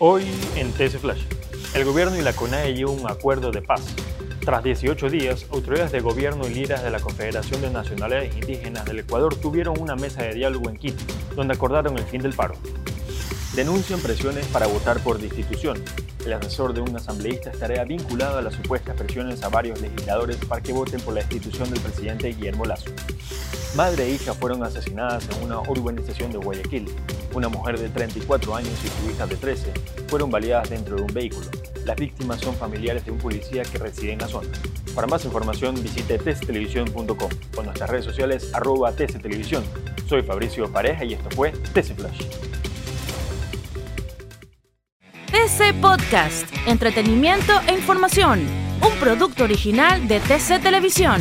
Hoy en TC Flash, el gobierno y la CONAE llevan un acuerdo de paz. Tras 18 días, autoridades de gobierno y líderes de la Confederación de Nacionalidades Indígenas del Ecuador tuvieron una mesa de diálogo en Quito, donde acordaron el fin del paro. Denuncian presiones para votar por destitución. El asesor de un asambleísta estaría vinculado a las supuestas presiones a varios legisladores para que voten por la destitución del presidente Guillermo Lazo. Madre e hija fueron asesinadas en una urbanización de Guayaquil. Una mujer de 34 años y su hija de 13 fueron baleadas dentro de un vehículo. Las víctimas son familiares de un policía que reside en la zona. Para más información visite tctelevisión.com o nuestras redes sociales arroba tctelevisión. Soy Fabricio Pareja y esto fue TC Flash. TC Podcast, entretenimiento e información, un producto original de TC Televisión.